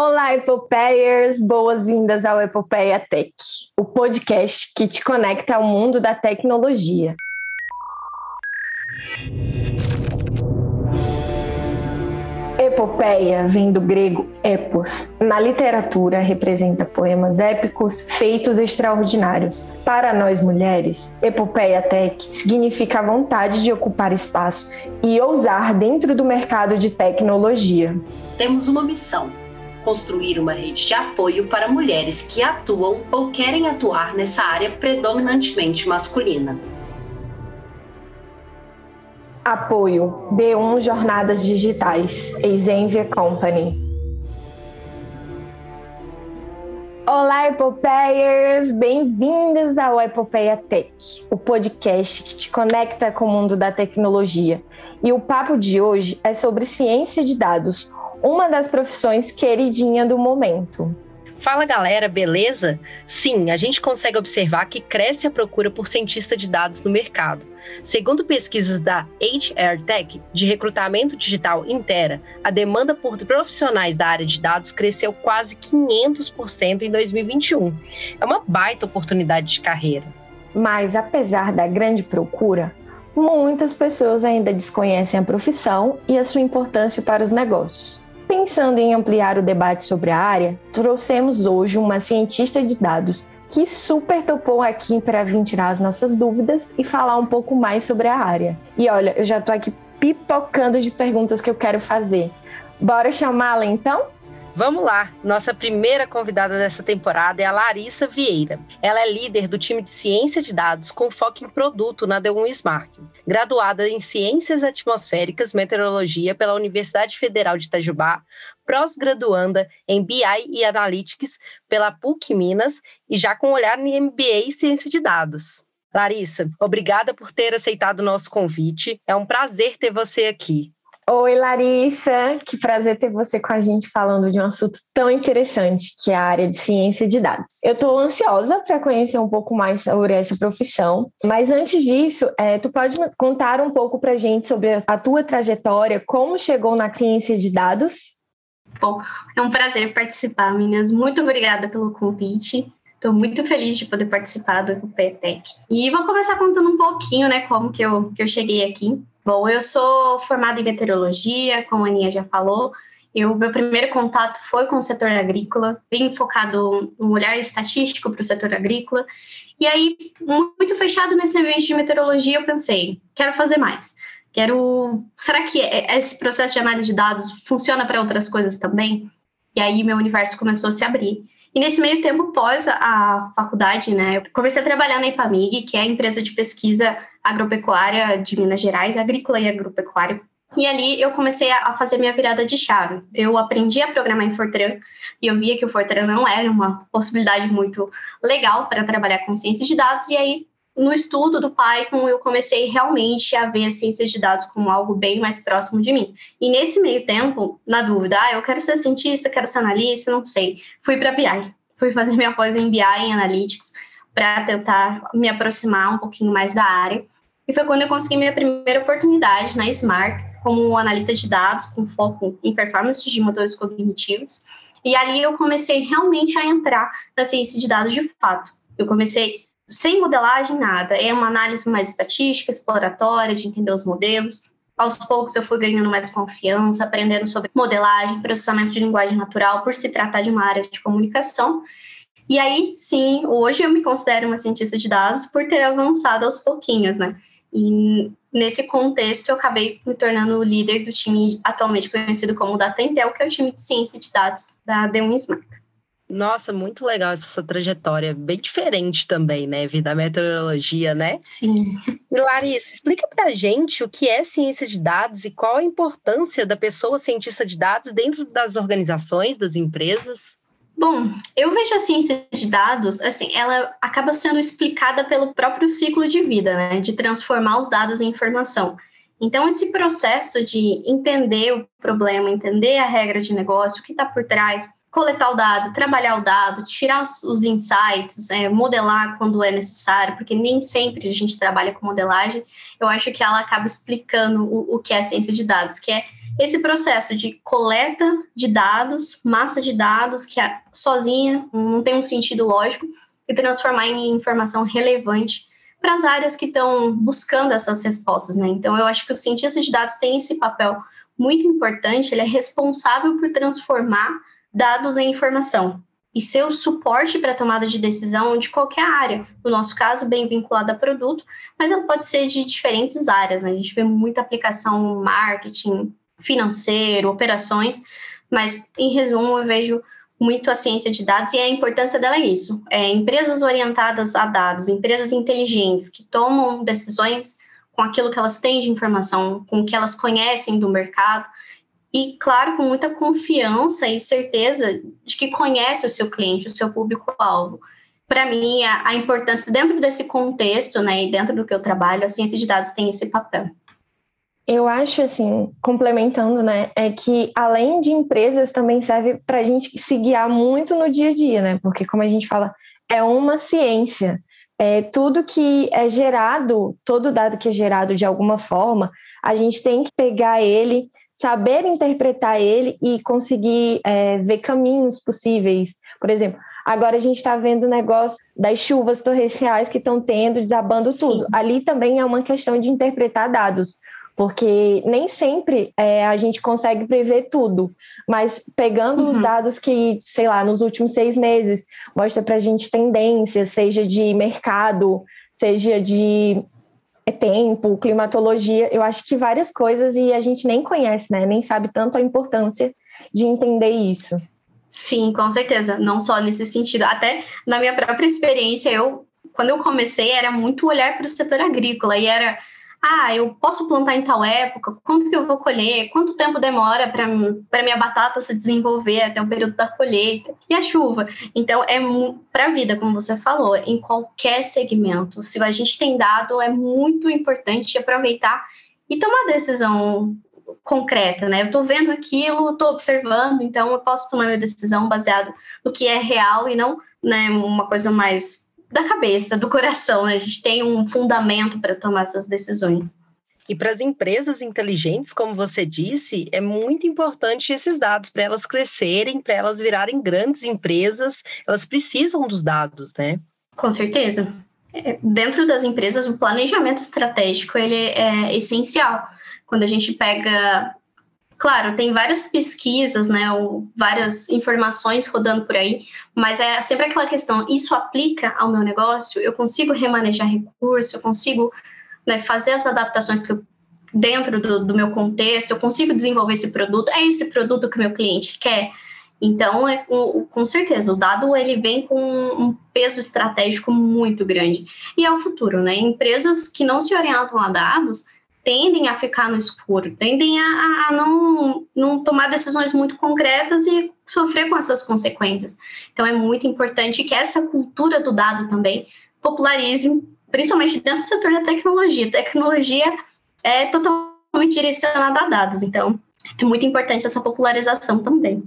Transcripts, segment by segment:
Olá, Epopeiers! Boas-vindas ao Epopeia Tech, o podcast que te conecta ao mundo da tecnologia. Epopeia vem do grego epos. Na literatura, representa poemas épicos, feitos extraordinários. Para nós mulheres, epopeia tech significa a vontade de ocupar espaço e ousar dentro do mercado de tecnologia. Temos uma missão: construir uma rede de apoio para mulheres que atuam ou querem atuar nessa área predominantemente masculina. Apoio B1 Jornadas Digitais, Exenvia Company. Olá, Epopeiers! Bem-vindos ao Epopeia Tech, o podcast que te conecta com o mundo da tecnologia. E o papo de hoje é sobre ciência de dados, uma das profissões queridinha do momento. Fala galera, beleza? Sim, a gente consegue observar que cresce a procura por cientista de dados no mercado. Segundo pesquisas da HR Tech, de recrutamento digital Intera, a demanda por profissionais da área de dados cresceu quase 500% em 2021. É uma baita oportunidade de carreira. Mas apesar da grande procura, muitas pessoas ainda desconhecem a profissão e a sua importância para os negócios. Pensando em ampliar o debate sobre a área, trouxemos hoje uma cientista de dados que super topou aqui para vir tirar as nossas dúvidas e falar um pouco mais sobre a área. E olha, eu já estou aqui pipocando de perguntas que eu quero fazer. Bora chamá-la então? Vamos lá! Nossa primeira convidada dessa temporada é a Larissa Vieira. Ela é líder do time de ciência de dados com foco em produto na D1 Smart. Graduada em Ciências Atmosféricas Meteorologia pela Universidade Federal de Itajubá, pós-graduanda em BI e Analytics pela PUC Minas e já com olhar em MBA em Ciência de Dados. Larissa, obrigada por ter aceitado o nosso convite. É um prazer ter você aqui. Oi, Larissa, que prazer ter você com a gente falando de um assunto tão interessante que é a área de ciência de dados. Eu estou ansiosa para conhecer um pouco mais sobre essa profissão, mas antes disso, é, tu pode contar um pouco para a gente sobre a tua trajetória, como chegou na ciência de dados? Bom, é um prazer participar, meninas. Muito obrigada pelo convite. Estou muito feliz de poder participar do PETEC. E vou começar contando um pouquinho, né, como que eu, que eu cheguei aqui. Bom, eu sou formada em meteorologia, como a Aninha já falou. Eu, meu primeiro contato foi com o setor agrícola, bem focado um olhar estatístico para o setor agrícola. E aí, muito fechado nesse ambiente de meteorologia, eu pensei, quero fazer mais. Quero. Será que esse processo de análise de dados funciona para outras coisas também? E aí, meu universo começou a se abrir. E nesse meio tempo, pós a faculdade, né, eu comecei a trabalhar na IPAMIG, que é a empresa de pesquisa agropecuária de Minas Gerais, agrícola e agropecuária. E ali eu comecei a fazer minha virada de chave. Eu aprendi a programar em Fortran e eu via que o Fortran não era uma possibilidade muito legal para trabalhar com ciência de dados. E aí, no estudo do Python, eu comecei realmente a ver a ciência de dados como algo bem mais próximo de mim. E nesse meio tempo, na dúvida, ah, eu quero ser cientista, quero ser analista, não sei. Fui para BI. Fui fazer minha pós em BI, em Analytics, para tentar me aproximar um pouquinho mais da área. E foi quando eu consegui minha primeira oportunidade na Smart, como analista de dados, com foco em performance de motores cognitivos. E ali eu comecei realmente a entrar na ciência de dados de fato. Eu comecei sem modelagem, nada. É uma análise mais estatística, exploratória, de entender os modelos. Aos poucos eu fui ganhando mais confiança, aprendendo sobre modelagem, processamento de linguagem natural, por se tratar de uma área de comunicação. E aí, sim, hoje eu me considero uma cientista de dados por ter avançado aos pouquinhos, né? E nesse contexto, eu acabei me tornando o líder do time atualmente conhecido como Data Intel, que é o time de ciência de dados da D1 Smart. Nossa, muito legal essa sua trajetória, bem diferente também, né, Vida da meteorologia, né? Sim. Larissa, explica pra gente o que é ciência de dados e qual a importância da pessoa cientista de dados dentro das organizações, das empresas. Bom, eu vejo a ciência de dados, assim, ela acaba sendo explicada pelo próprio ciclo de vida, né, de transformar os dados em informação. Então, esse processo de entender o problema, entender a regra de negócio, o que está por trás, coletar o dado, trabalhar o dado, tirar os, os insights, é, modelar quando é necessário, porque nem sempre a gente trabalha com modelagem, eu acho que ela acaba explicando o, o que é ciência de dados, que é esse processo de coleta de dados, massa de dados, que é sozinha não tem um sentido lógico, e transformar em informação relevante para as áreas que estão buscando essas respostas, né? Então, eu acho que o cientista de dados tem esse papel muito importante, ele é responsável por transformar dados em informação e ser o suporte para a tomada de decisão de qualquer área. No nosso caso, bem vinculada a produto, mas ela pode ser de diferentes áreas. Né? A gente vê muita aplicação marketing, financeiro, operações, mas em resumo, eu vejo muito a ciência de dados e a importância dela é isso. É, empresas orientadas a dados, empresas inteligentes que tomam decisões com aquilo que elas têm de informação, com o que elas conhecem do mercado e, claro, com muita confiança e certeza de que conhece o seu cliente, o seu público-alvo. Para mim, a, a, importância dentro desse contexto, né, e dentro do que eu trabalho, a ciência de dados tem esse papel. Eu acho, assim, complementando, né, é que além de empresas, também serve para a gente se guiar muito no dia a dia, né? Porque, como a gente fala, é uma ciência. É, tudo que é gerado, todo dado que é gerado de alguma forma, a gente tem que pegar ele, saber interpretar ele e conseguir é, ver caminhos possíveis. Por exemplo, agora a gente está vendo o negócio das chuvas torrenciais que estão tendo, desabando Sim. tudo. Ali também é uma questão de interpretar dados porque nem sempre é, a gente consegue prever tudo, mas pegando uhum. os dados que, sei lá, nos últimos seis meses, mostra para a gente tendências, seja de mercado, seja de é, tempo, climatologia, eu acho que várias coisas e a gente nem conhece, né? Nem sabe tanto a importância de entender isso. Sim, com certeza. Não só nesse sentido. Até na minha própria experiência, eu, quando eu comecei, era muito olhar para o setor agrícola e era ah, eu posso plantar em tal época, quanto que eu vou colher, quanto tempo demora para minha batata se desenvolver até o período da colheita, e a chuva. Então, é para a vida, como você falou, em qualquer segmento. Se a gente tem dado, é muito importante aproveitar e tomar decisão concreta, né? Eu estou vendo aquilo, estou observando, então eu posso tomar minha decisão baseada no que é real e não né, uma coisa mais da cabeça, do coração. Né? A gente tem um fundamento para tomar essas decisões. E para as empresas inteligentes, como você disse, é muito importante esses dados para elas crescerem, para elas virarem grandes empresas, elas precisam dos dados, né? Com certeza. É, dentro das empresas, o planejamento estratégico ele é essencial. Quando a gente pega Claro, tem várias pesquisas, né, ou várias informações rodando por aí, mas é sempre aquela questão: isso aplica ao meu negócio? Eu consigo remanejar recurso? Eu consigo né, fazer as adaptações que eu, dentro do, do, meu contexto? Eu consigo desenvolver esse produto? É esse produto que o meu cliente quer? Então, é, com certeza, o dado ele vem com um peso estratégico muito grande. E é o futuro, né? Empresas que não se orientam a dados, tendem a ficar no escuro, tendem a, a não, não tomar decisões muito concretas e sofrer com essas consequências. Então, é muito importante que essa cultura do dado também popularize, principalmente dentro do setor da tecnologia. Tecnologia é totalmente direcionada a dados, então é muito importante essa popularização também.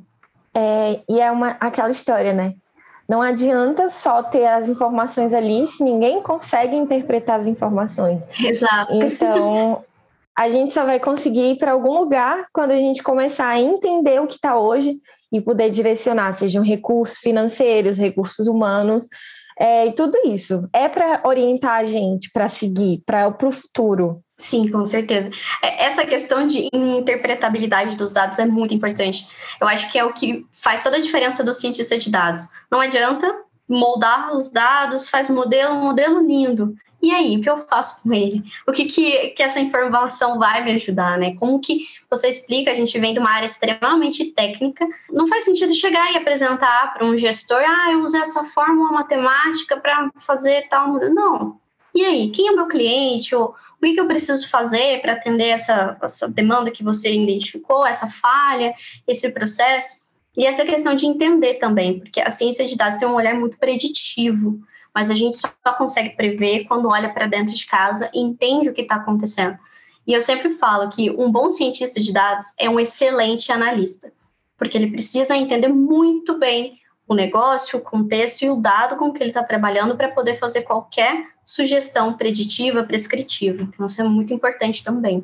É, e é uma, aquela história, né? Não adianta só ter as informações ali se ninguém consegue interpretar as informações. Exato. Então, a gente só vai conseguir ir para algum lugar quando a gente começar a entender o que está hoje e poder direcionar, sejam recursos financeiros, recursos humanos, é, e tudo isso. É para orientar a gente para seguir, para o futuro. Sim, com certeza. É, essa questão de interpretabilidade dos dados é muito importante. Eu acho que é o que faz toda a diferença do cientista de dados. Não adianta moldar os dados, faz modelo, modelo lindo. E aí, o que eu faço com ele? O que, que, que essa informação vai me ajudar, né? Como que você explica? A gente vem de uma área extremamente técnica. Não faz sentido chegar e apresentar para um gestor, ah, eu usei essa fórmula matemática para fazer tal. Não. E aí, quem é o meu cliente? Ou, o que, eu preciso fazer para atender essa, essa demanda que você identificou, essa falha, esse processo? E essa questão de entender também, porque a ciência de dados tem um olhar muito preditivo mas a gente só consegue prever quando olha para dentro de casa e entende o que está acontecendo. E eu sempre falo que um bom cientista de dados é um excelente analista, porque ele precisa entender muito bem o negócio, o contexto e o dado com que ele está trabalhando para poder fazer qualquer sugestão preditiva, prescritiva. Então, isso é muito importante também.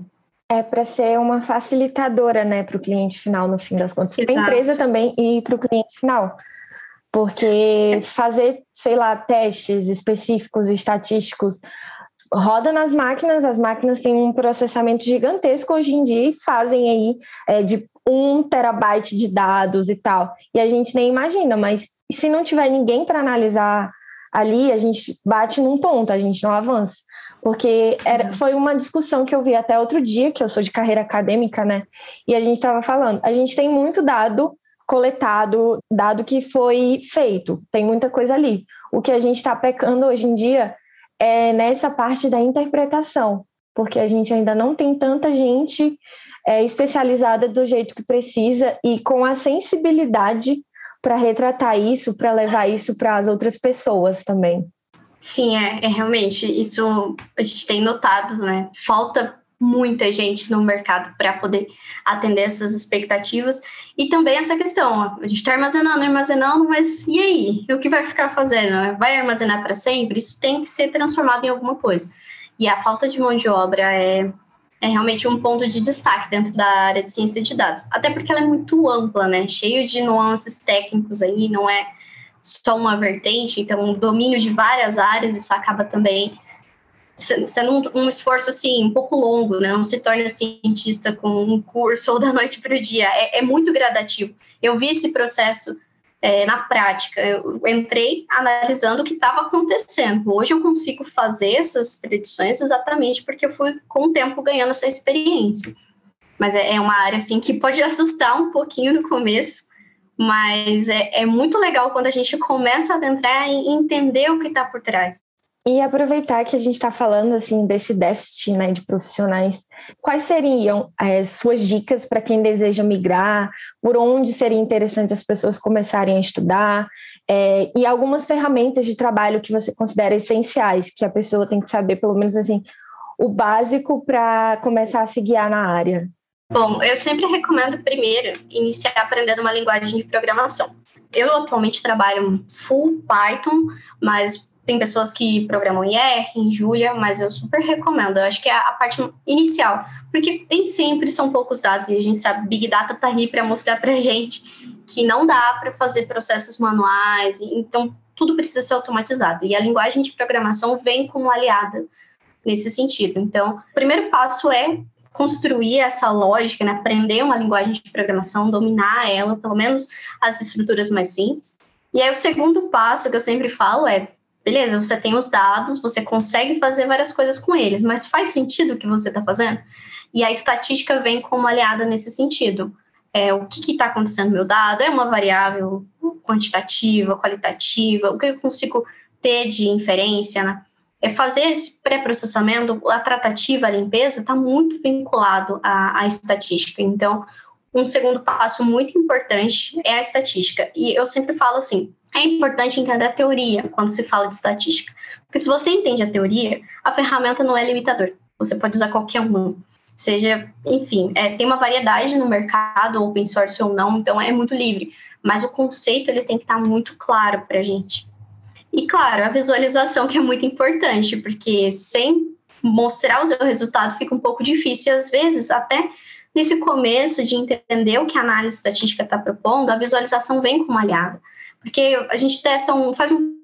É para ser uma facilitadora, né, para o cliente final, no fim das contas. Para a empresa também e para o cliente final. Porque fazer, sei lá, testes específicos, estatísticos, roda nas máquinas, as máquinas têm um processamento gigantesco hoje em dia e fazem aí é, de um terabyte de dados e tal. E a gente nem imagina, mas se não tiver ninguém para analisar ali, a gente bate num ponto, a gente não avança. Porque era, foi uma discussão que eu vi até outro dia, que eu sou de carreira acadêmica, né? E a gente estava falando, a gente tem muito dado coletado, dado que foi feito, tem muita coisa ali. O que a gente está pecando hoje em dia é nessa parte da interpretação, porque a gente ainda não tem tanta gente é, especializada do jeito que precisa e com a sensibilidade para retratar isso, para levar isso para as outras pessoas também. Sim, é, é, realmente isso a gente tem notado, né? Falta muita gente no mercado para poder atender essas expectativas e também essa questão, a gente está armazenando, armazenando, mas e aí? O que vai ficar fazendo? Vai armazenar para sempre? Isso tem que ser transformado em alguma coisa. E a falta de mão de obra é, é realmente um ponto de destaque dentro da área de ciência de dados, até porque ela é muito ampla, né? Cheio de nuances técnicos aí, não é só uma vertente, então o domínio de várias áreas, isso acaba também sendo um, um, esforço assim um pouco longo, né? Não se torna cientista com um curso ou da noite para o dia. É, é, muito gradativo. Eu vi esse processo é, na prática. Eu entrei analisando o que estava acontecendo. Hoje eu consigo fazer essas predições exatamente porque eu fui com o tempo ganhando essa experiência. Mas é, é uma área assim que pode assustar um pouquinho no começo, mas é, é muito legal quando a gente começa a adentrar e entender o que está por trás. E aproveitar que a gente está falando assim desse déficit né, de profissionais, quais seriam as eh, suas dicas para quem deseja migrar? Por onde seria interessante as pessoas começarem a estudar? É, e algumas ferramentas de trabalho que você considera essenciais, que a pessoa tem que saber, pelo menos assim, o básico para começar a se guiar na área? Bom, eu sempre recomendo primeiro iniciar aprendendo uma linguagem de programação. Eu atualmente trabalho full Python, mas tem pessoas que programam em R, em Julia, mas eu super recomendo. Eu acho que é a parte inicial, porque nem sempre são poucos dados e a gente sabe, Big Data tá aí para mostrar para gente que não dá para fazer processos manuais, então tudo precisa ser automatizado. E a linguagem de programação vem como aliada nesse sentido. Então, o primeiro passo é construir essa lógica, né? aprender uma linguagem de programação, dominar ela, pelo menos as estruturas mais simples. E aí o segundo passo que eu sempre falo é beleza, você tem os dados, você consegue fazer várias coisas com eles, mas faz sentido o que você está fazendo? E a estatística vem como aliada nesse sentido. É, o que está acontecendo no meu dado? É uma variável quantitativa, qualitativa? O que eu consigo ter de inferência? Né? É fazer esse pré-processamento, a tratativa, a limpeza, está muito vinculado à, à estatística. Então, um segundo passo muito importante é a estatística. E eu sempre falo assim: é importante entender a teoria quando se fala de estatística. Porque se você entende a teoria, a ferramenta não é limitador. Você pode usar qualquer um. Seja, enfim, é, tem uma variedade no mercado, open source ou não, então é muito livre. Mas o conceito ele tem que estar muito claro para a gente. E claro, a visualização que é muito importante, porque sem mostrar o seu resultado fica um pouco difícil. Às vezes, até nesse começo de entender o que a análise estatística está propondo, a visualização vem como aliada. Porque a gente testa um, faz um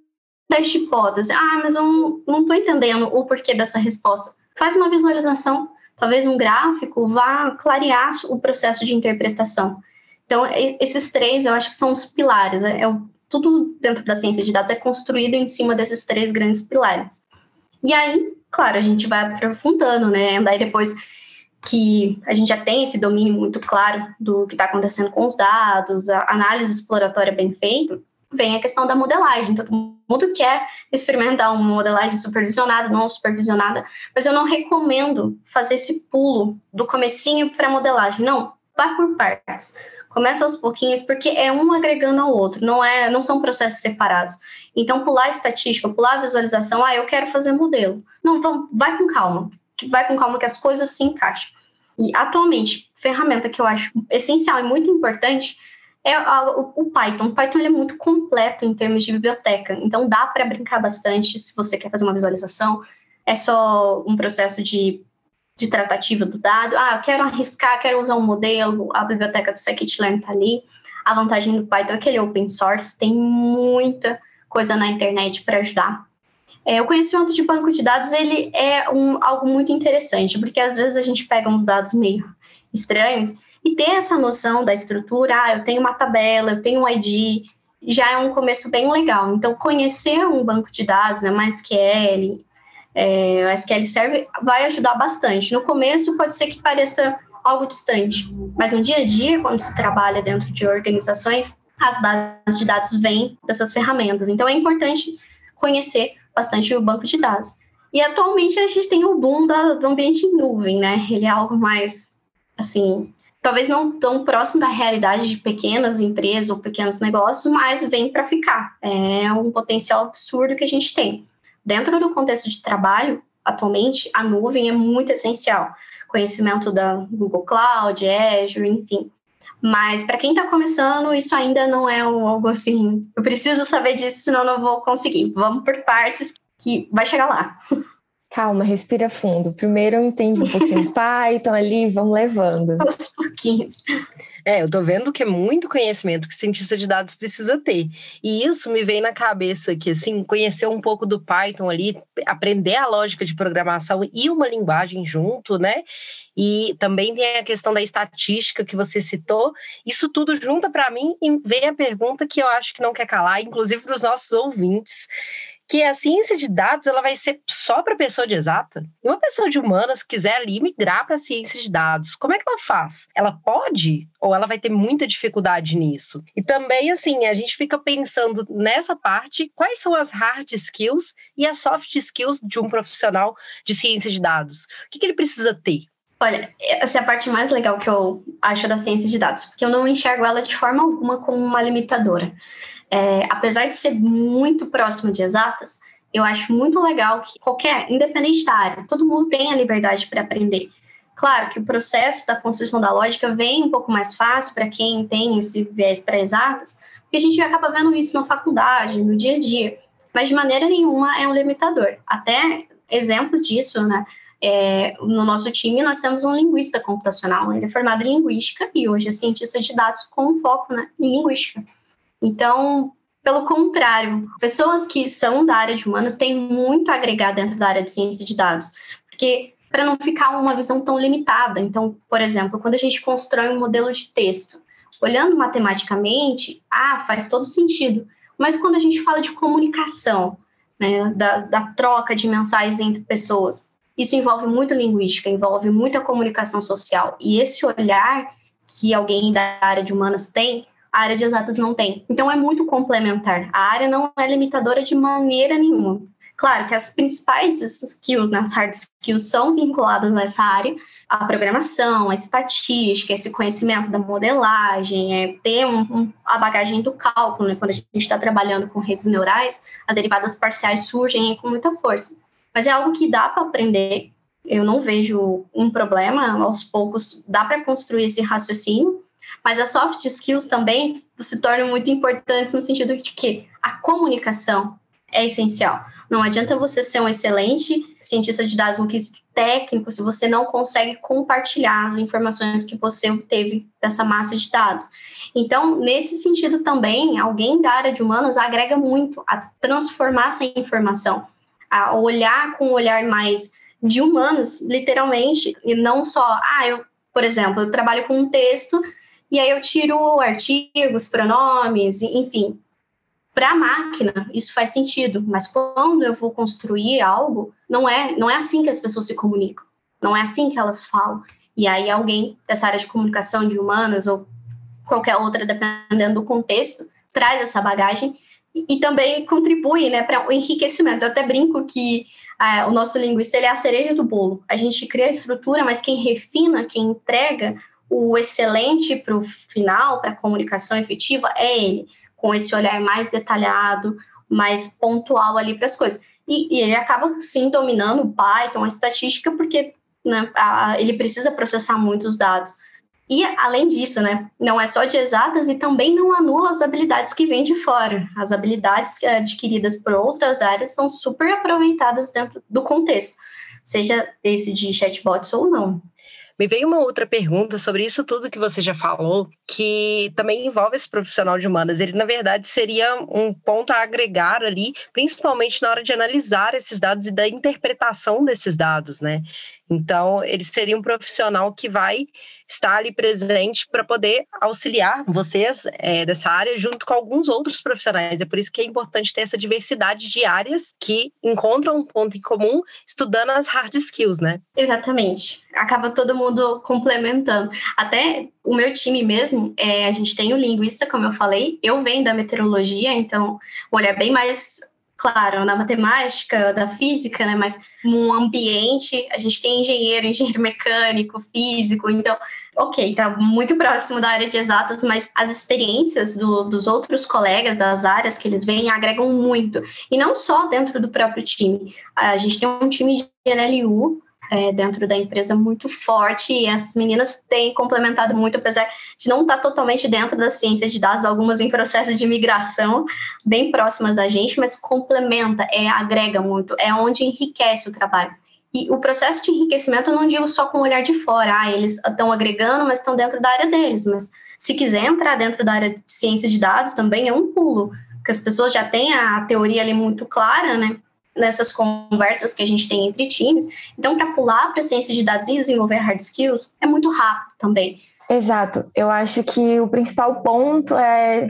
teste de hipótese. Ah, mas eu não estou entendendo o porquê dessa resposta. Faz uma visualização, talvez um gráfico, vá clarear o processo de interpretação. Então, esses três eu acho que são os pilares. É, é, tudo dentro da ciência de dados é construído em cima desses três grandes pilares. E aí, claro, a gente vai aprofundando, né? Daí depois que a gente já tem esse domínio muito claro do que está acontecendo com os dados, a análise exploratória bem feita, vem a questão da modelagem. Todo mundo quer experimentar uma modelagem supervisionada, não supervisionada, mas eu não recomendo fazer esse pulo do comecinho para a modelagem. Não, vá por partes. Começa aos pouquinhos, porque é um agregando ao outro, não é, não são processos separados. Então, pular estatística, pular visualização, ah, eu quero fazer modelo. Não, então vai com calma vai com calma que as coisas se encaixam. E atualmente, ferramenta que eu acho essencial e muito importante é o, Python. O Python é muito completo em termos de biblioteca, então dá para brincar bastante se você quer fazer uma visualização. É só um processo de de tratativa do dado. Ah, eu quero arriscar, quero usar um modelo, a biblioteca do scikit-learn está ali. A vantagem do Python é que ele é open source, tem muita coisa na internet para ajudar. É, o conhecimento de banco de dados ele é um, algo muito interessante, porque às vezes a gente pega uns dados meio estranhos e ter essa noção da estrutura, ah, eu tenho uma tabela, eu tenho um ID, já é um começo bem legal. Então, conhecer um banco de dados, né, MySQL, é, SQL Server, vai ajudar bastante. No começo, pode ser que pareça algo distante, mas no dia a dia, quando se trabalha dentro de organizações, as bases de dados vêm dessas ferramentas. Então, é importante conhecer bastante o banco de dados. E atualmente a gente tem o boom da, do ambiente em nuvem, né? Ele é algo mais, assim, talvez não tão próximo da realidade de pequenas empresas ou pequenos negócios, mas vem para ficar. É um potencial absurdo que a gente tem. Dentro do contexto de trabalho, atualmente, a nuvem é muito essencial. Conhecimento da Google Cloud, Azure, enfim. Mas para quem está começando, isso ainda não é algo assim. Eu preciso saber disso, senão não vou conseguir. Vamos por partes que vai chegar lá. Calma, respira fundo. Primeiro eu entendo um pouquinho Python ali, vamos levando. Aos pouquinhos. É, eu tô vendo que é muito conhecimento que o cientista de dados precisa ter. E isso me vem na cabeça que, assim, conhecer um pouco do Python ali, aprender a lógica de programação e uma linguagem junto, né? E também tem a questão da estatística que você citou. Isso tudo junta para mim e vem a pergunta que eu acho que não quer calar, inclusive para os nossos ouvintes que a ciência de dados ela vai ser só para pessoa de exata. E uma pessoa de humanas quiser ali migrar para a ciência de dados, como é que ela faz? Ela pode ou ela vai ter muita dificuldade nisso? E também assim, a gente fica pensando nessa parte, quais são as hard skills e as soft skills de um profissional de ciência de dados? O que, que ele precisa ter? Olha, essa é a parte mais legal que eu acho da ciência de dados, porque eu não enxergo ela de forma alguma como uma limitadora é, apesar de ser muito próximo de exatas, eu acho muito legal que qualquer, independente da área, todo mundo tem a liberdade para aprender. Claro que o processo da construção da lógica vem um pouco mais fácil para quem tem esse viés para exatas, porque a gente acaba vendo isso na faculdade, no dia a dia, mas de maneira nenhuma é um limitador. Até exemplo disso, né? É, no nosso time, nós temos um linguista computacional, ele é formado em linguística e hoje é cientista de dados com foco né, em linguística. Então, pelo contrário, pessoas que são da área de humanas têm muito a agregar dentro da área de ciência de dados, porque para não ficar uma visão tão limitada. Então, por exemplo, quando a gente constrói um modelo de texto, olhando matematicamente, ah, faz todo sentido. Mas quando a gente fala de comunicação, né, da, da troca de mensagens entre pessoas, isso envolve muito linguística, envolve muita comunicação social. E esse olhar que alguém da área de humanas tem a área de exatas não tem. Então é muito complementar. A área não é limitadora de maneira nenhuma. Claro que as principais skills, né, as hard skills, são vinculadas nessa área, a programação, a estatística, esse conhecimento da modelagem, é ter um, um, a bagagem do cálculo, né? quando a gente está trabalhando com redes neurais, as derivadas parciais surgem com muita força. Mas é algo que dá para aprender, eu não vejo um problema, aos poucos dá para construir esse raciocínio, mas as soft skills também se tornam muito importantes no sentido de que a comunicação é essencial. Não adianta você ser um excelente cientista de dados, um técnico, se você não consegue compartilhar as informações que você obteve dessa massa de dados. Então, nesse sentido também, alguém da área de humanas agrega muito a transformar essa informação, a olhar com um olhar mais de humanos, literalmente, e não só, ah, eu, por exemplo, eu trabalho com um texto e aí eu tiro artigos, pronomes, enfim. Para a máquina, isso faz sentido, mas quando eu vou construir algo, não é, não é assim que as pessoas se comunicam, não é assim que elas falam. E aí alguém dessa área de comunicação de humanas ou qualquer outra, dependendo do contexto, traz essa bagagem e, também contribui né, para o enriquecimento. Eu até brinco que ah, o nosso linguista ele é a cereja do bolo. A gente cria a estrutura, mas quem refina, quem entrega o excelente para o final, para a comunicação efetiva, é ele, com esse olhar mais detalhado, mais pontual ali para as coisas. E, e, ele acaba, sim, dominando o Python, a estatística, porque né, a, ele precisa processar muitos dados. E, além disso, né, não é só de exatas e também não anula as habilidades que vêm de fora. As habilidades adquiridas por outras áreas são super aproveitadas dentro do contexto. seja esse de chatbots ou não. Me veio uma outra pergunta sobre isso tudo que você já falou, que também envolve esse profissional de humanas. Ele, na verdade, seria um ponto a agregar ali, principalmente na hora de analisar esses dados e da interpretação desses dados, né? Então, ele seria um profissional que vai estar ali presente para poder auxiliar vocês é, dessa área junto com alguns outros profissionais. É por isso que é importante ter essa diversidade de áreas que encontram um ponto em comum estudando as hard skills, né? Exatamente. Acaba todo mundo complementando. Até o meu time mesmo, é, a gente tem o linguista, como eu falei, eu venho da meteorologia, então o olhar bem mais claro, na matemática, da física, né? Mas no ambiente, a gente tem engenheiro, engenheiro mecânico, físico, então, ok, tá muito próximo da área de exatas, mas as experiências do, dos outros colegas das áreas que eles vêm agregam muito. E não só dentro do próprio time. A gente tem um time de NLU, é, dentro da empresa muito forte e as meninas têm complementado muito, apesar de não estar totalmente dentro das ciências de dados, algumas em processo de migração, bem próximas da gente, mas complementa, é, agrega muito, é onde enriquece o trabalho. E o processo de enriquecimento eu não digo só com o olhar de fora, ah, eles estão agregando, mas estão dentro da área deles, mas se quiser entrar dentro da área de ciência de dados também é um pulo, porque as pessoas já têm a teoria ali muito clara, né? Nessas conversas que a gente tem entre times. Então, para pular para ciência de dados e desenvolver hard skills, é muito rápido também. Exato. Eu acho que o principal ponto é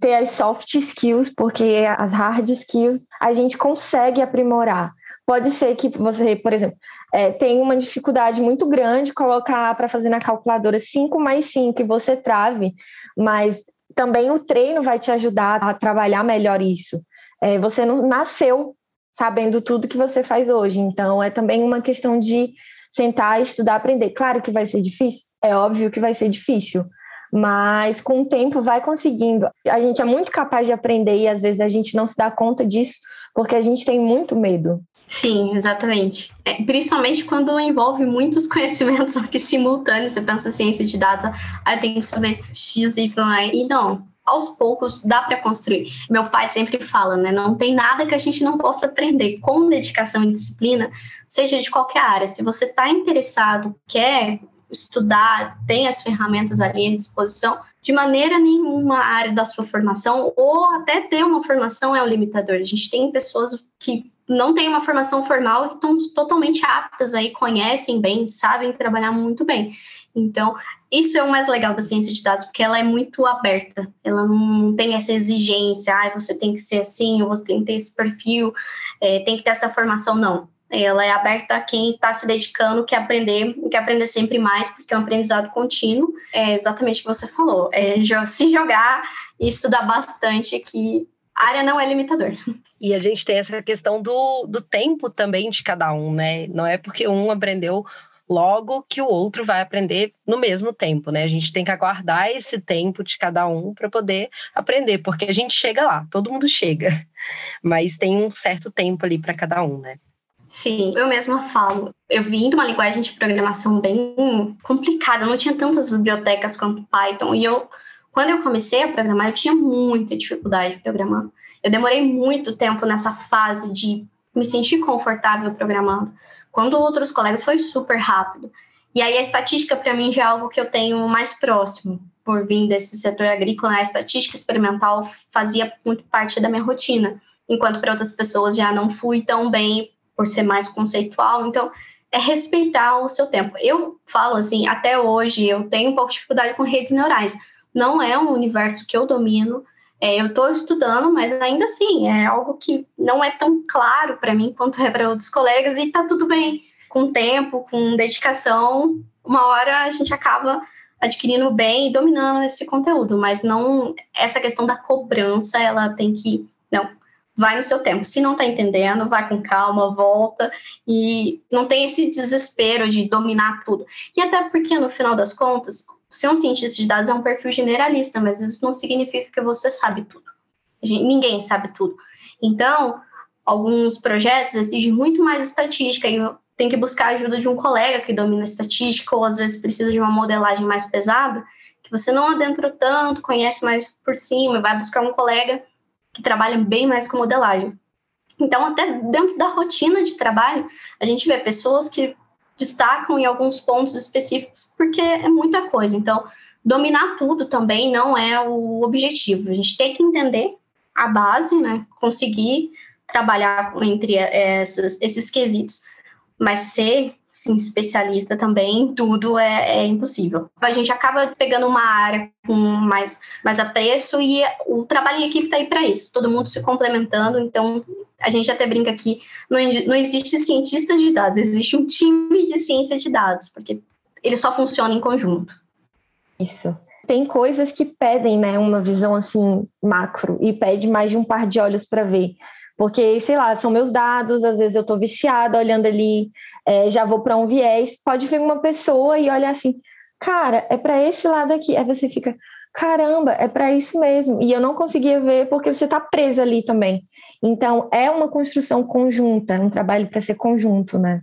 ter as soft skills, porque as hard skills a gente consegue aprimorar. Pode ser que você, por exemplo, é, tenha uma dificuldade muito grande colocar para fazer na calculadora 5 mais 5 e você trave, mas também o treino vai te ajudar a trabalhar melhor isso. É, você não nasceu sabendo tudo que você faz hoje. Então, é também uma questão de sentar, estudar, aprender. Claro que vai ser difícil, é óbvio que vai ser difícil, mas com o tempo vai conseguindo. A gente é muito capaz de aprender e às vezes a gente não se dá conta disso porque a gente tem muito medo. Sim, exatamente. É, principalmente quando envolve muitos conhecimentos aqui simultâneos. Você pensa ciência de dados, ah, eu tenho que saber X, Y, e não aos poucos dá para construir. Meu pai sempre fala, né? Não tem nada que a gente não possa aprender com dedicação e disciplina, seja de qualquer área. Se você está interessado, quer estudar, tem as ferramentas ali à disposição, de maneira nenhuma a área da sua formação ou até ter uma formação é o limitador. A gente tem pessoas que não têm uma formação formal e estão totalmente aptas aí, conhecem bem, sabem trabalhar muito bem. Então, isso é o mais legal da ciência de dados, porque ela é muito aberta, ela não tem essa exigência, ah, você tem que ser assim, ou você tem que ter esse perfil, é, tem que ter essa formação, não. Ela é aberta a quem está se dedicando, quer aprender, quer aprender sempre mais, porque é um aprendizado contínuo. É exatamente o que você falou, é se jogar e estudar bastante, que a área não é limitador. E a gente tem essa questão do, do tempo também de cada um, né? Não é porque um aprendeu logo que o outro vai aprender no mesmo tempo, né? A gente tem que aguardar esse tempo de cada um para poder aprender, porque a gente chega lá, todo mundo chega, mas tem um certo tempo ali para cada um, né? Sim, eu mesma falo. Eu vim de uma linguagem de programação bem complicada, não tinha tantas bibliotecas quanto Python, e eu, quando eu comecei a programar, eu tinha muita dificuldade programando. Eu demorei muito tempo nessa fase de me sentir confortável programando. Quando outros colegas foi super rápido. E aí a estatística para mim já é algo que eu tenho mais próximo, por vir desse setor agrícola, a estatística experimental fazia muito parte da minha rotina, enquanto para outras pessoas já não fui tão bem por ser mais conceitual. Então, é respeitar o seu tempo. Eu falo assim, até hoje eu tenho um pouco de dificuldade com redes neurais. Não é um universo que eu domino, é, eu estou estudando, mas ainda assim é algo que não é tão claro para mim quanto é para outros colegas e está tudo bem. Com tempo, com dedicação, uma hora a gente acaba adquirindo bem e dominando esse conteúdo, mas não essa questão da cobrança, ela tem que não vai no seu tempo. Se não está entendendo, vai com calma, volta e não tem esse desespero de dominar tudo. E até porque no final das contas, ser um cientista de dados é um perfil generalista, mas isso não significa que você sabe tudo. Ninguém sabe tudo. Então, alguns projetos exigem muito mais estatística e tem que buscar a ajuda de um colega que domina estatística, ou às vezes precisa de uma modelagem mais pesada, que você não adentra tanto, conhece mais por cima, vai buscar um colega que trabalha bem mais com modelagem. Então, até dentro da rotina de trabalho, a gente vê pessoas que destacam em alguns pontos específicos, porque é muita coisa. Então, dominar tudo também não é o objetivo. A gente tem que entender a base, né? Conseguir trabalhar entre essas, esses quesitos, mas ser assim, especialista também tudo é, é, impossível. A gente acaba pegando uma área com mais, mais apreço e o trabalho em equipe está aí para isso, todo mundo se complementando, então a gente até brinca aqui, não, não existe cientista de dados, existe um time de ciência de dados, porque ele só funciona em conjunto. Isso. Tem coisas que pedem, né, uma visão assim macro e pede mais de um par de olhos para ver. Porque, sei lá, são meus dados, às vezes eu estou viciada olhando ali, é, já vou para um viés. Pode vir uma pessoa e olhar assim, cara, é para esse lado aqui. Aí você fica, caramba, é para isso mesmo. E eu não conseguia ver porque você está presa ali também. Então, é uma construção conjunta, um trabalho para ser conjunto, né?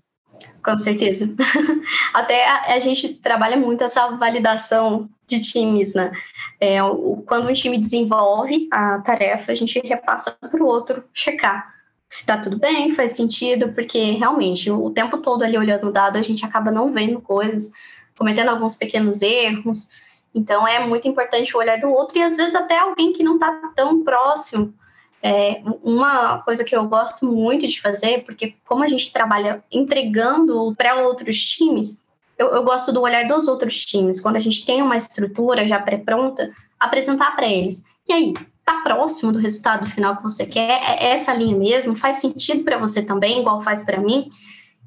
Com certeza. Até a, a, gente trabalha muito essa validação de times, né? É, o, quando um time desenvolve a tarefa, a gente repassa para o outro checar se está tudo bem, faz sentido, porque realmente o tempo todo ali olhando o dado, a gente acaba não vendo coisas, cometendo alguns pequenos erros. Então é muito importante o olhar do outro e às vezes até alguém que não está tão próximo é, uma coisa que eu gosto muito de fazer, porque como a gente trabalha entregando para outros times, eu, eu, gosto do olhar dos outros times. Quando a gente tem uma estrutura já pré-pronta, apresentar para eles. E aí, tá próximo do resultado final que você quer? É essa linha mesmo? Faz sentido para você também, igual faz para mim?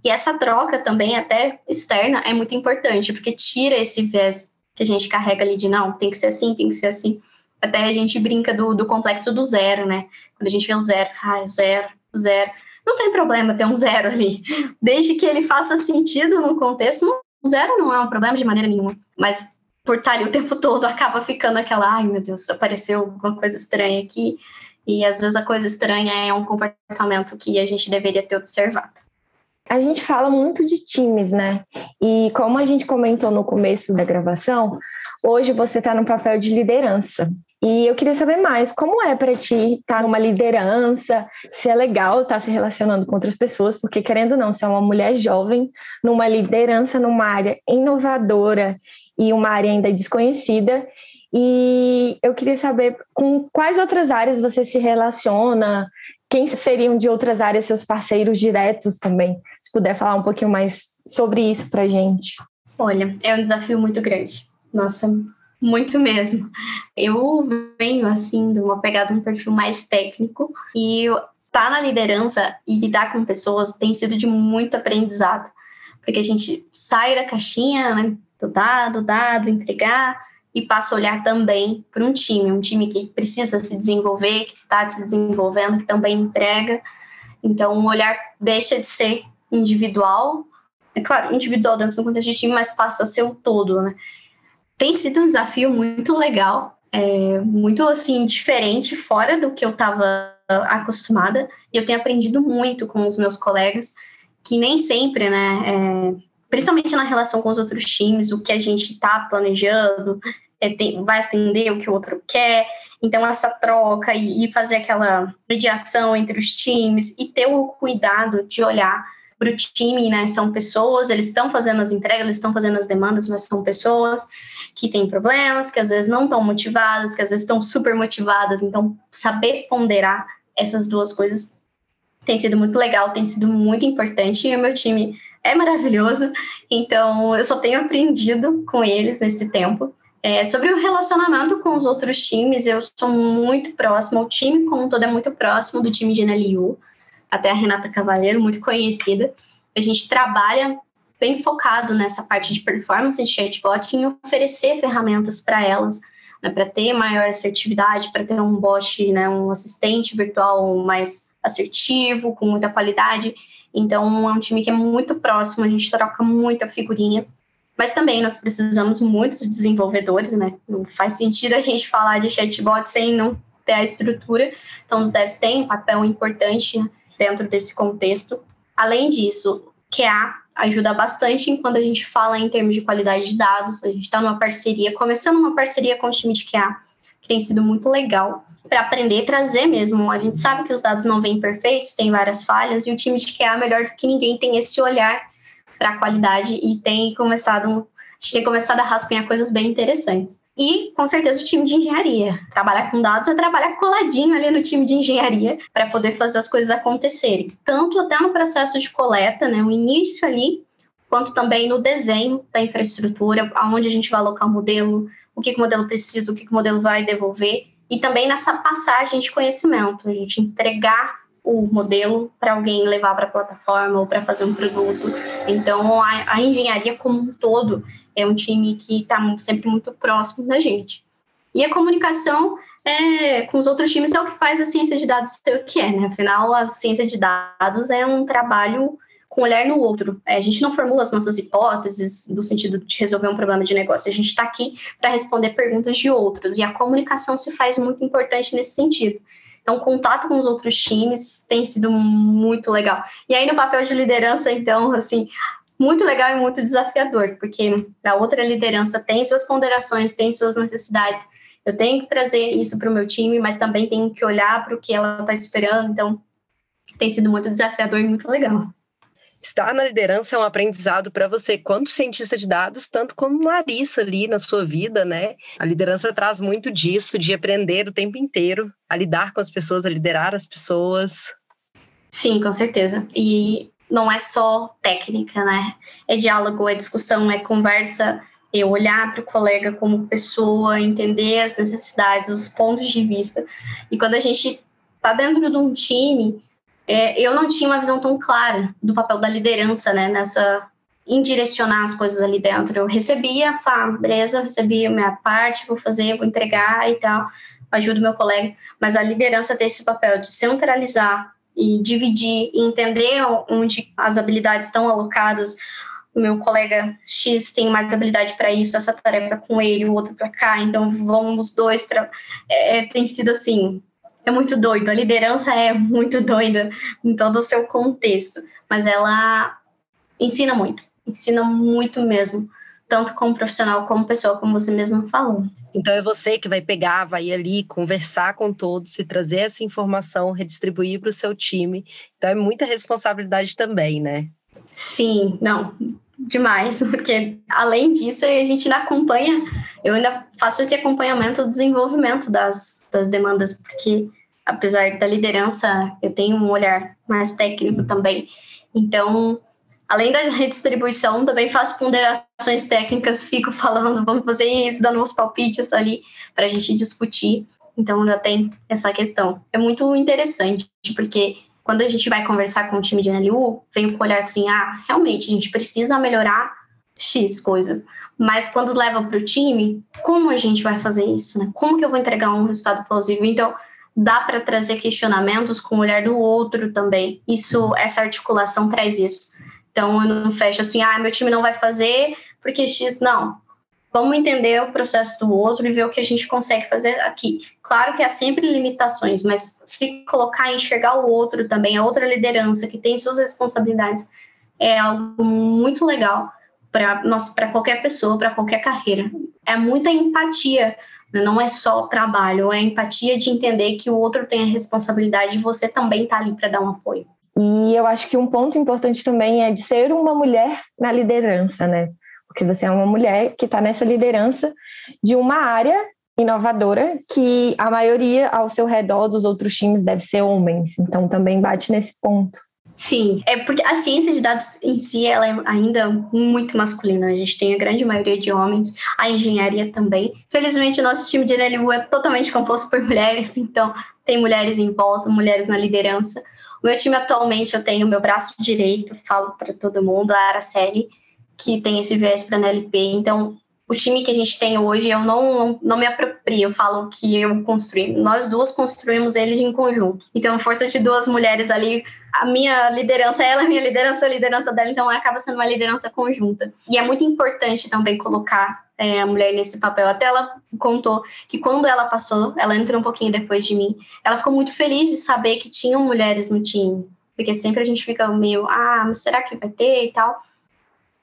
E essa troca também, até externa, é muito importante, porque tira esse viés que a gente carrega ali de não, tem que ser assim, tem que ser assim. Até a gente brinca do, do complexo do zero, né? Quando a gente vê o zero, ah, o zero, o zero. Não tem problema ter um zero ali. Desde que ele faça sentido no contexto, o zero não é um problema de maneira nenhuma. Mas por estar ali o tempo todo, acaba ficando aquela, ai meu Deus, apareceu alguma coisa estranha aqui. E às vezes a coisa estranha é um comportamento que a gente deveria ter observado. A gente fala muito de times, né? E como a gente comentou no começo da gravação, hoje você está no papel de liderança. E eu queria saber mais, como é para ti estar tá numa liderança, se é legal estar tá se relacionando com outras pessoas, porque querendo ou não, se é uma mulher jovem, numa liderança numa área inovadora e uma área ainda desconhecida, e eu queria saber com quais outras áreas você se relaciona, quem seriam de outras áreas seus parceiros diretos também, se puder falar um pouquinho mais sobre isso para gente. Olha, é um desafio muito grande. Nossa, muito mesmo. Eu venho, assim, de uma pegada, um perfil mais técnico e estar tá na liderança e lidar com pessoas tem sido de muito aprendizado, porque a gente sai da caixinha, né, do dado, dado, entregar e passa a olhar também para um time, um time que precisa se desenvolver, que está se desenvolvendo, que também entrega. Então, o olhar deixa de ser individual, é claro, individual dentro do contexto de time, mas passa a ser o todo, né? Tem sido um desafio muito legal, é, muito assim diferente, fora do que eu estava acostumada. E eu tenho aprendido muito com os meus colegas, que nem sempre, né, é, principalmente na relação com os outros times, o que a gente está planejando é, tem, vai atender o que o outro quer. Então, essa troca e, e fazer aquela mediação entre os times e ter o cuidado de olhar para o time, né? São pessoas, eles estão fazendo as entregas, eles estão fazendo as demandas, mas são pessoas que têm problemas, que às vezes não estão motivadas, que às vezes estão super motivadas. Então, saber ponderar essas duas coisas tem sido muito legal, tem sido muito importante. E o meu time é maravilhoso, então eu só tenho aprendido com eles nesse tempo. É, sobre o relacionamento com os outros times, eu sou muito próxima, o time como um todo é muito próximo do time de NLU até a Renata Cavaleiro, muito conhecida. A gente trabalha bem focado nessa parte de performance de chatbot em oferecer ferramentas para elas, né, para ter maior assertividade, para ter um bot, né, um assistente virtual mais assertivo, com muita qualidade. Então, é um time que é muito próximo, a gente troca muita figurinha. Mas também nós precisamos muito de desenvolvedores, né? Não faz sentido a gente falar de chatbot sem não ter a estrutura. Então, os devs têm um papel importante dentro desse contexto. Além disso, QA ajuda bastante quando a gente fala em termos de qualidade de dados. A gente está numa parceria, começando uma parceria com o time de QA que tem sido muito legal para aprender e trazer mesmo. A gente sabe que os dados não vêm perfeitos, tem várias falhas, e o time de QA, melhor do que ninguém, tem esse olhar para a qualidade e tem começado, a gente tem começado a rascunhar coisas bem interessantes. E, com certeza, o time de engenharia. Trabalhar com dados é trabalhar coladinho ali no time de engenharia para poder fazer as coisas acontecerem. Tanto até no processo de coleta, né, o início ali, quanto também no desenho da infraestrutura, aonde a gente vai alocar o modelo, o que, que o modelo precisa, o que, que o modelo vai devolver, e também nessa passagem de conhecimento, a gente entregar o modelo para alguém levar para a plataforma ou para fazer um produto. Então, a, a, engenharia como um todo é um time que está sempre muito próximo da gente. E a comunicação é, com os outros times é o que faz a ciência de dados ser o que é, né? Afinal, a ciência de dados é um trabalho com olhar no outro. É, a gente não formula as nossas hipóteses no sentido de resolver um problema de negócio. A gente está aqui para responder perguntas de outros. E a comunicação se faz muito importante nesse sentido. Então, contato com os outros times tem sido muito legal. E aí, no papel de liderança, então, assim, muito legal e muito desafiador, porque a outra liderança tem suas ponderações, tem suas necessidades. Eu tenho que trazer isso para o meu time, mas também tenho que olhar para o que ela está esperando. Então, tem sido muito desafiador e muito legal. Estar na liderança é um aprendizado para você, quanto cientista de dados, tanto como Larissa ali na sua vida, né? A liderança traz muito disso, de aprender o tempo inteiro a lidar com as pessoas, a liderar as pessoas. Sim, com certeza. E não é só técnica, né? É diálogo, é discussão, é conversa, é olhar para o colega como pessoa, entender as necessidades, os pontos de vista. E quando a gente está dentro de um time, é, eu não tinha uma visão tão clara do papel da liderança, né, nessa em direcionar as coisas ali dentro. Eu recebia, fá, beleza, recebia minha parte, vou fazer, vou entregar e tal, ajudo meu colega, mas a liderança tem esse papel de centralizar e dividir e entender onde as habilidades estão alocadas. O meu colega X tem mais habilidade para isso, essa tarefa com ele, o outro para cá, então vamos os dois para. É, é, tem sido assim, é muito doido. A liderança é muito doida em todo o seu contexto, mas ela ensina muito, ensina muito mesmo, tanto como profissional como pessoa, como você mesmo falou. Então é você que vai pegar, vai ali conversar com todos e trazer essa informação, redistribuir para o seu time. Então é muita responsabilidade também, né? Sim, não, demais, porque além disso a gente ainda acompanha, eu ainda faço esse acompanhamento do desenvolvimento das, das demandas, porque apesar da liderança, eu tenho um olhar mais técnico também. Então, além da redistribuição, também faço ponderações técnicas, fico falando, vamos fazer isso, dando uns palpites ali para a gente discutir. Então, ainda tem essa questão. É muito interessante, porque quando a gente vai conversar com o time de NLU, vem com o olhar assim, ah, realmente, a gente precisa melhorar X coisa. Mas quando leva para o time, como a gente vai fazer isso? Né? Como que eu vou entregar um resultado plausível? Então, dá para trazer questionamentos com o olhar do outro também. Isso, essa articulação traz isso. Então, eu não fecho assim, ah, meu time não vai fazer porque X, não. Vamos entender o processo do outro e ver o que a gente consegue fazer aqui. Claro que há sempre limitações, mas se colocar e enxergar o outro também, a outra liderança que tem suas responsabilidades, é algo muito legal para qualquer pessoa, para qualquer carreira. É muita empatia, né? não é só o trabalho, é empatia de entender que o outro tem a responsabilidade e você também está ali para dar um apoio. E eu acho que um ponto importante também é de ser uma mulher na liderança, né? Porque você é uma mulher que está nessa liderança de uma área inovadora que a maioria ao seu redor dos outros times deve ser homens. Então também bate nesse ponto. Sim, é porque a ciência de dados em si ela é ainda muito masculina. A gente tem a grande maioria de homens, a engenharia também. Felizmente, o nosso time de NLU é totalmente composto por mulheres, então tem mulheres em voz, mulheres na liderança. Meu time atualmente eu tenho meu braço direito, falo para todo mundo, a Araceli, que tem esse viés para NLP. Então, o time que a gente tem hoje, eu não, não, não, me aproprio, eu falo que eu construí. Nós duas construímos eles em conjunto. Então, força de duas mulheres ali, a minha liderança, ela, a minha liderança, a liderança dela, então acaba sendo uma liderança conjunta. E é muito importante também colocar é, a mulher nesse papel. Até ela contou que quando ela passou, ela entrou um pouquinho depois de mim, ela ficou muito feliz de saber que tinham mulheres no time. Porque sempre a gente fica meio, ah, mas será que vai ter e tal.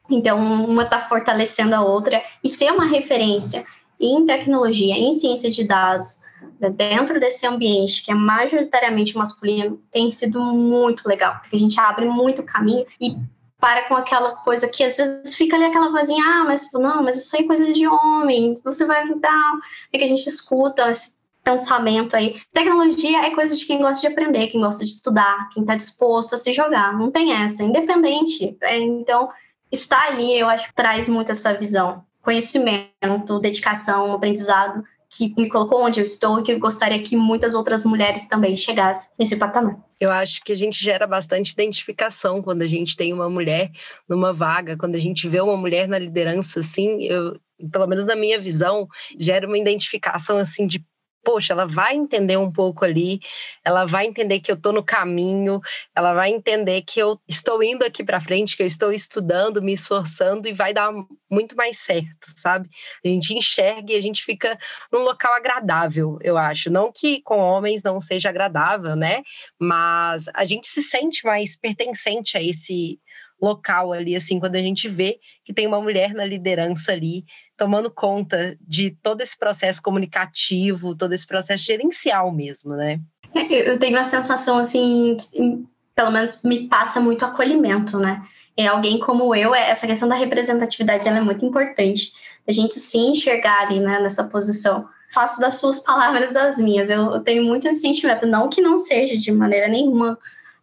Então, uma está fortalecendo a outra e ser uma referência em tecnologia, em ciência de dados, né, dentro desse ambiente que é majoritariamente masculino, tem sido muito legal, porque a gente abre muito caminho e para com aquela coisa que às vezes fica ali aquela vozinha, ah, mas não, mas isso aí é coisa de homem, você vai dar, é que a gente escuta esse pensamento aí. Tecnologia é coisa de quem gosta de aprender, quem gosta de estudar, quem está disposto a se jogar, não tem essa, independente. É, então, estar ali, eu acho que traz muito essa visão, conhecimento, dedicação, aprendizado, que me colocou onde eu estou e que eu gostaria que muitas outras mulheres também chegassem nesse patamar. Eu acho que a gente gera bastante identificação quando a gente tem uma mulher numa vaga, quando a gente vê uma mulher na liderança, assim, eu, pelo menos na minha visão, gera uma identificação assim de poxa, ela vai entender um pouco ali, ela vai entender que eu estou no caminho, ela vai entender que eu estou indo aqui para frente, que eu estou estudando, me esforçando e vai dar muito mais certo, sabe? A gente enxerga e a gente fica num local agradável, eu acho. Não que com homens não seja agradável, né? Mas a gente se sente mais pertencente a esse local ali, assim, quando a gente vê que tem uma mulher na liderança ali, tomando conta de todo esse processo comunicativo, todo esse processo gerencial mesmo, né? É, eu tenho a sensação, assim, que, pelo menos me passa muito acolhimento, né? É alguém como eu, é, essa questão da representatividade ela é muito importante. A gente se enxergar ali né, nessa posição. Faço das suas palavras as minhas. Eu, eu tenho muito esse sentimento, não que não seja de maneira nenhuma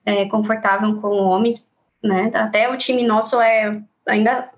é, confortável com homens, né? Até o time nosso é ainda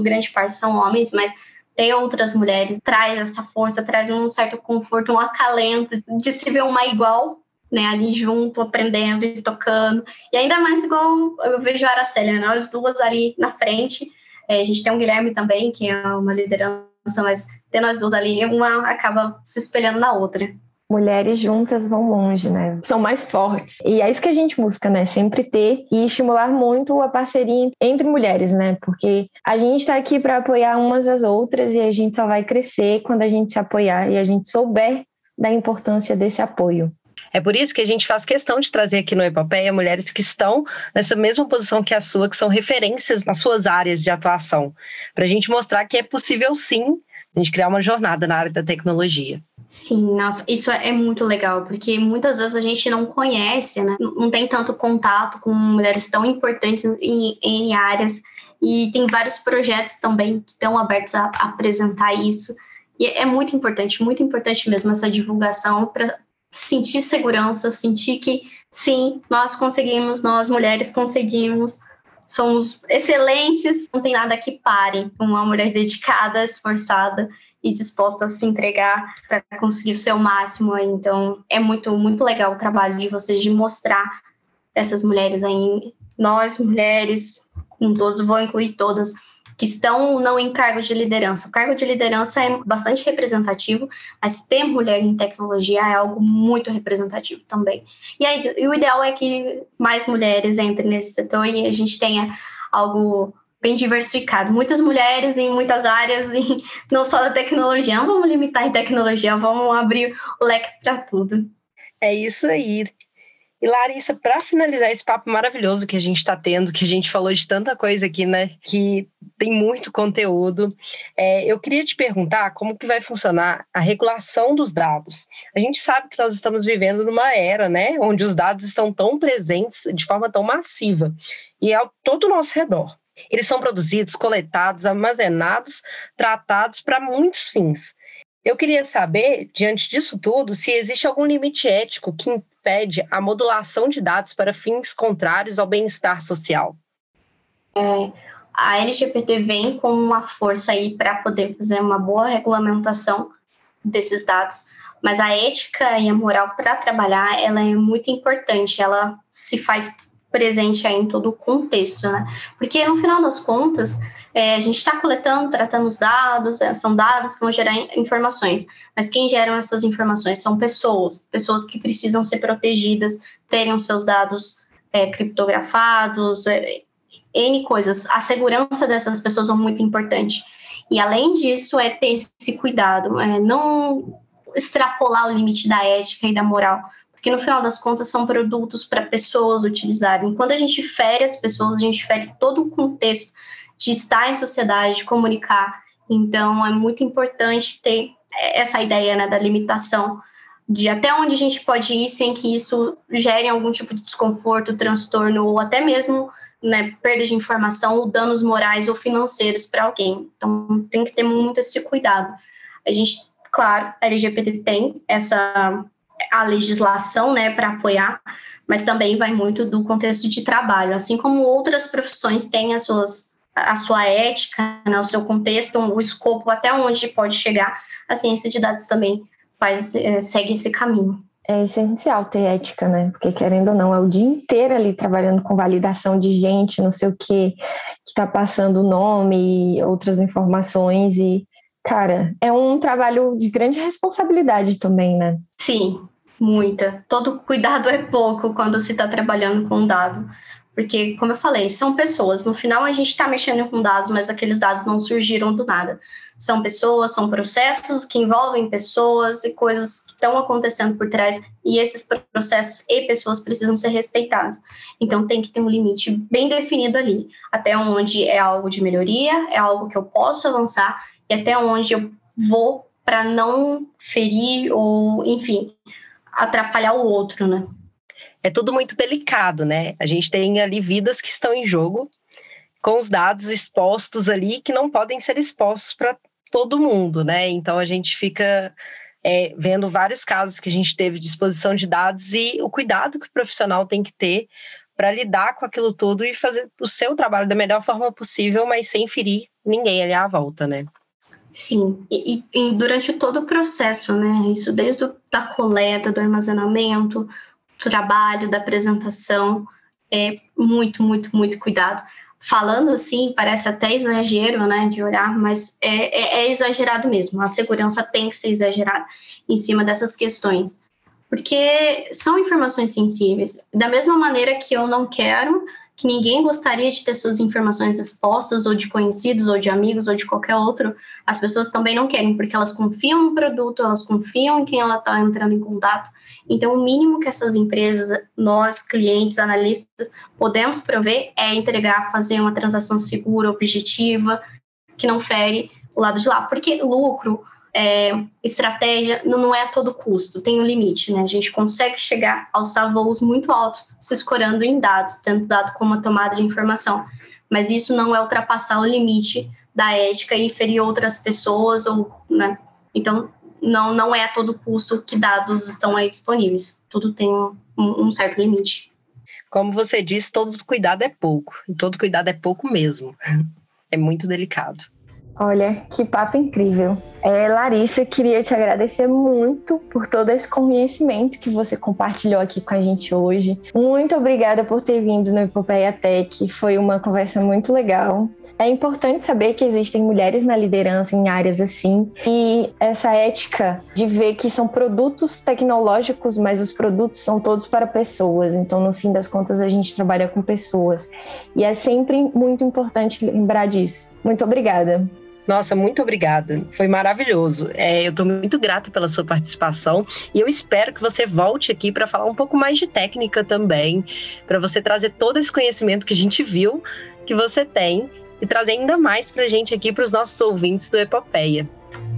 grande parte são homens, mas ter outras mulheres traz essa força, traz um certo conforto, um acalento de se ver uma igual, né, ali junto, aprendendo e tocando. E ainda mais igual eu vejo a Aracélia, né, nós duas ali na frente. É, a gente tem o Guilherme também, que é uma liderança, mas ter nós duas ali, uma acaba se espelhando na outra mulheres juntas vão longe, né? São mais fortes. E é isso que a gente busca, né? Sempre ter e estimular muito a parceria entre mulheres, né? Porque a gente está aqui para apoiar umas às outras e a gente só vai crescer quando a gente se apoiar e a gente souber da importância desse apoio. É por isso que a gente faz questão de trazer aqui no Epopeia mulheres que estão nessa mesma posição que a sua, que são referências nas suas áreas de atuação, para a gente mostrar que é possível sim a gente criar uma jornada na área da tecnologia. Sim, nossa, isso é muito legal, porque muitas vezes a gente não conhece, né? Não tem tanto contato com mulheres tão importantes em, em áreas, e tem vários projetos também que estão abertos a, a apresentar isso. E é muito importante, muito importante mesmo essa divulgação para sentir segurança, sentir que sim, nós conseguimos, nós mulheres conseguimos, somos excelentes, não tem nada que pare. Uma mulher dedicada, esforçada e disposta a se entregar para conseguir o seu máximo. Então, é muito, muito legal o trabalho de vocês de mostrar essas mulheres aí, nós mulheres, com todos, vou incluir todas, que estão não em cargo de liderança. O cargo de liderança é bastante representativo, mas ter mulher em tecnologia é algo muito representativo também. E, aí, o ideal é que mais mulheres entrem nesse setor e a gente tenha algo bem diversificado. Muitas mulheres em muitas áreas, e não só da tecnologia. Não vamos limitar em tecnologia, vamos abrir o leque para tudo. É isso aí. E Larissa, para finalizar esse papo maravilhoso que a gente está tendo, que a gente falou de tanta coisa aqui, né? Que tem muito conteúdo. É, eu queria te perguntar como que vai funcionar a regulação dos dados. A gente sabe que nós estamos vivendo numa era, né? Onde os dados estão tão presentes de forma tão massiva e ao todo o nosso redor. Eles são produzidos, coletados, armazenados, tratados para muitos fins. Eu queria saber, diante disso tudo, se existe algum limite ético que impede a modulação de dados para fins contrários ao bem-estar social. É, a LGPD vem com uma força aí para poder fazer uma boa regulamentação desses dados, mas a ética e a moral para trabalhar ela é muito importante, ela se faz presente aí em todo o contexto, né? Porque no final das contas, é, a gente está coletando, tratando os dados, é, são dados que vão gerar informações, mas quem geram essas informações são pessoas, pessoas que precisam ser protegidas, terem os seus dados é, criptografados, é, N coisas. A segurança dessas pessoas é muito importante. E além disso, é ter esse cuidado, é não extrapolar o limite da ética e da moral, porque no final das contas são produtos para pessoas utilizarem. Quando a gente fere as pessoas, a gente fere todo o contexto de estar em sociedade, de comunicar. Então, é muito importante ter essa ideia né, da limitação de até onde a gente pode ir sem que isso gere algum tipo de desconforto, transtorno ou até mesmo né, perda de informação ou danos morais ou financeiros para alguém. Então tem que ter muito esse cuidado. A gente, claro, a LGBT tem essa a legislação, né, para apoiar, mas também vai muito do contexto de trabalho, assim como outras profissões têm as suas a sua ética, né, o seu contexto, o escopo até onde pode chegar. A ciência de dados também faz é, segue esse caminho. É essencial ter ética, né? Porque querendo ou não, é o dia inteiro ali trabalhando com validação de gente, não sei o que, que está passando o nome e outras informações e cara, é um trabalho de grande responsabilidade também, né? Sim, muita. Todo cuidado é pouco quando se está trabalhando com dado. Porque, como eu falei, são pessoas. No final, a gente está mexendo com dados, mas aqueles dados não surgiram do nada. São pessoas, são processos que envolvem pessoas e coisas que estão acontecendo por trás, e esses processos e pessoas precisam ser respeitados. Então, tem que ter um limite bem definido ali, até onde é algo de melhoria, é algo que eu posso avançar, e até onde eu vou para não ferir ou, enfim, atrapalhar o outro, né? é tudo muito delicado, né? A gente tem ali vidas que estão em jogo, com os dados expostos ali que não podem ser expostos para todo mundo, né? Então a gente fica é, vendo vários casos que a gente teve de exposição de dados e o cuidado que o profissional tem que ter para lidar com aquilo tudo e fazer o seu trabalho da melhor forma possível, mas sem ferir ninguém ali à volta, né? Sim, e, e durante todo o processo, né? Isso desde a da coleta, do armazenamento, trabalho, da apresentação, é muito, muito, muito cuidado. Falando assim, parece até exagero, né, de olhar, mas é, é, é exagerado mesmo. A segurança tem que ser exagerada em cima dessas questões, porque são informações sensíveis. Da mesma maneira que eu não quero que ninguém gostaria de ter suas informações expostas, ou de conhecidos, ou de amigos, ou de qualquer outro, as pessoas também não querem, porque elas confiam no produto, elas confiam em quem ela está entrando em contato. Então, o mínimo que essas empresas, nós, clientes, analistas, podemos prover é entregar, fazer uma transação segura, objetiva, que não fere o lado de lá. Porque lucro, é, estratégia não é a todo custo, tem um limite, né? A gente consegue chegar aos voos muito altos se escorando em dados, tendo dado como uma tomada de informação, mas isso não é ultrapassar o limite da ética e ferir outras pessoas, ou, né? Então, não, não é a todo custo que dados estão aí disponíveis, tudo tem um, um certo limite. Como você disse, todo cuidado é pouco, todo cuidado é pouco mesmo. É muito delicado. Olha, que papo incrível. É, Larissa, queria te agradecer muito por todo esse conhecimento que você compartilhou aqui com a gente hoje. Muito obrigada por ter vindo no Epopeia Tech. Foi uma conversa muito legal. É importante saber que existem mulheres na liderança em áreas assim e essa ética de ver que são produtos tecnológicos, mas os produtos são todos para pessoas. Então, no fim das contas, a gente trabalha com pessoas. E é sempre muito importante lembrar disso. Muito obrigada. Nossa, muito obrigada. Foi maravilhoso. É, eu estou muito grata pela sua participação e eu espero que você volte aqui para falar um pouco mais de técnica também, para você trazer todo esse conhecimento que a gente viu que você tem e trazer ainda mais para a gente aqui para os nossos ouvintes do Epopeia.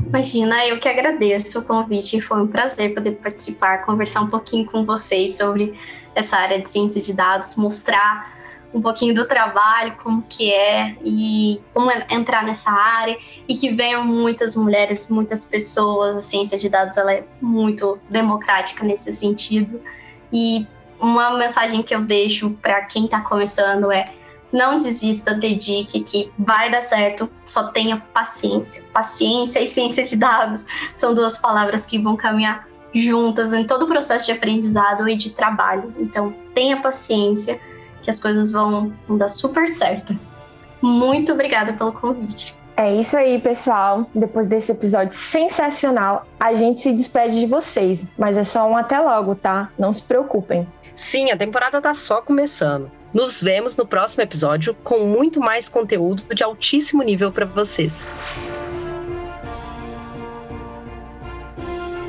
Imagina, eu que agradeço o convite. Foi um prazer poder participar, conversar um pouquinho com vocês sobre essa área de ciência de dados, mostrar um pouquinho do trabalho, como que é e como é entrar nessa área e que venham muitas mulheres, muitas pessoas. A ciência de dados ela é muito democrática nesse sentido. E uma mensagem que eu deixo para quem está começando é não desista, dedique, que vai dar certo, só tenha paciência. Paciência e ciência de dados são duas palavras que vão caminhar juntas em todo o processo de aprendizado e de trabalho. Então, tenha paciência que as coisas vão, dar super certo. Muito obrigada pelo convite. É isso aí, pessoal. Depois desse episódio sensacional, a gente se despede de vocês. Mas é só um até logo, tá? Não se preocupem. Sim, a temporada tá só começando. Nos vemos no próximo episódio com muito mais conteúdo de altíssimo nível para vocês.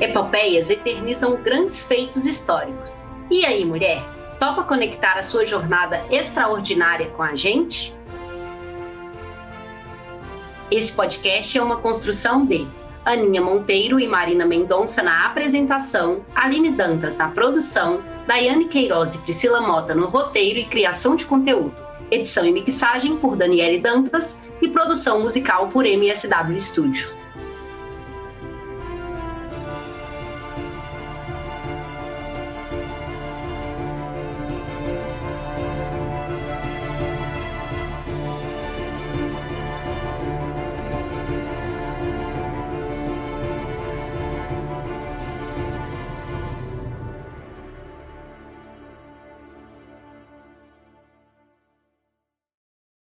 Epopeias eternizam grandes feitos históricos. E aí, mulher? Topa conectar a sua jornada extraordinária com a gente? Esse podcast é uma construção de Aninha Monteiro e Marina Mendonça na apresentação, Aline Dantas na produção, Daiane Queiroz e Priscila Mota no roteiro e criação de conteúdo. Edição e mixagem por Daniele Dantas e produção musical por MSW Studio.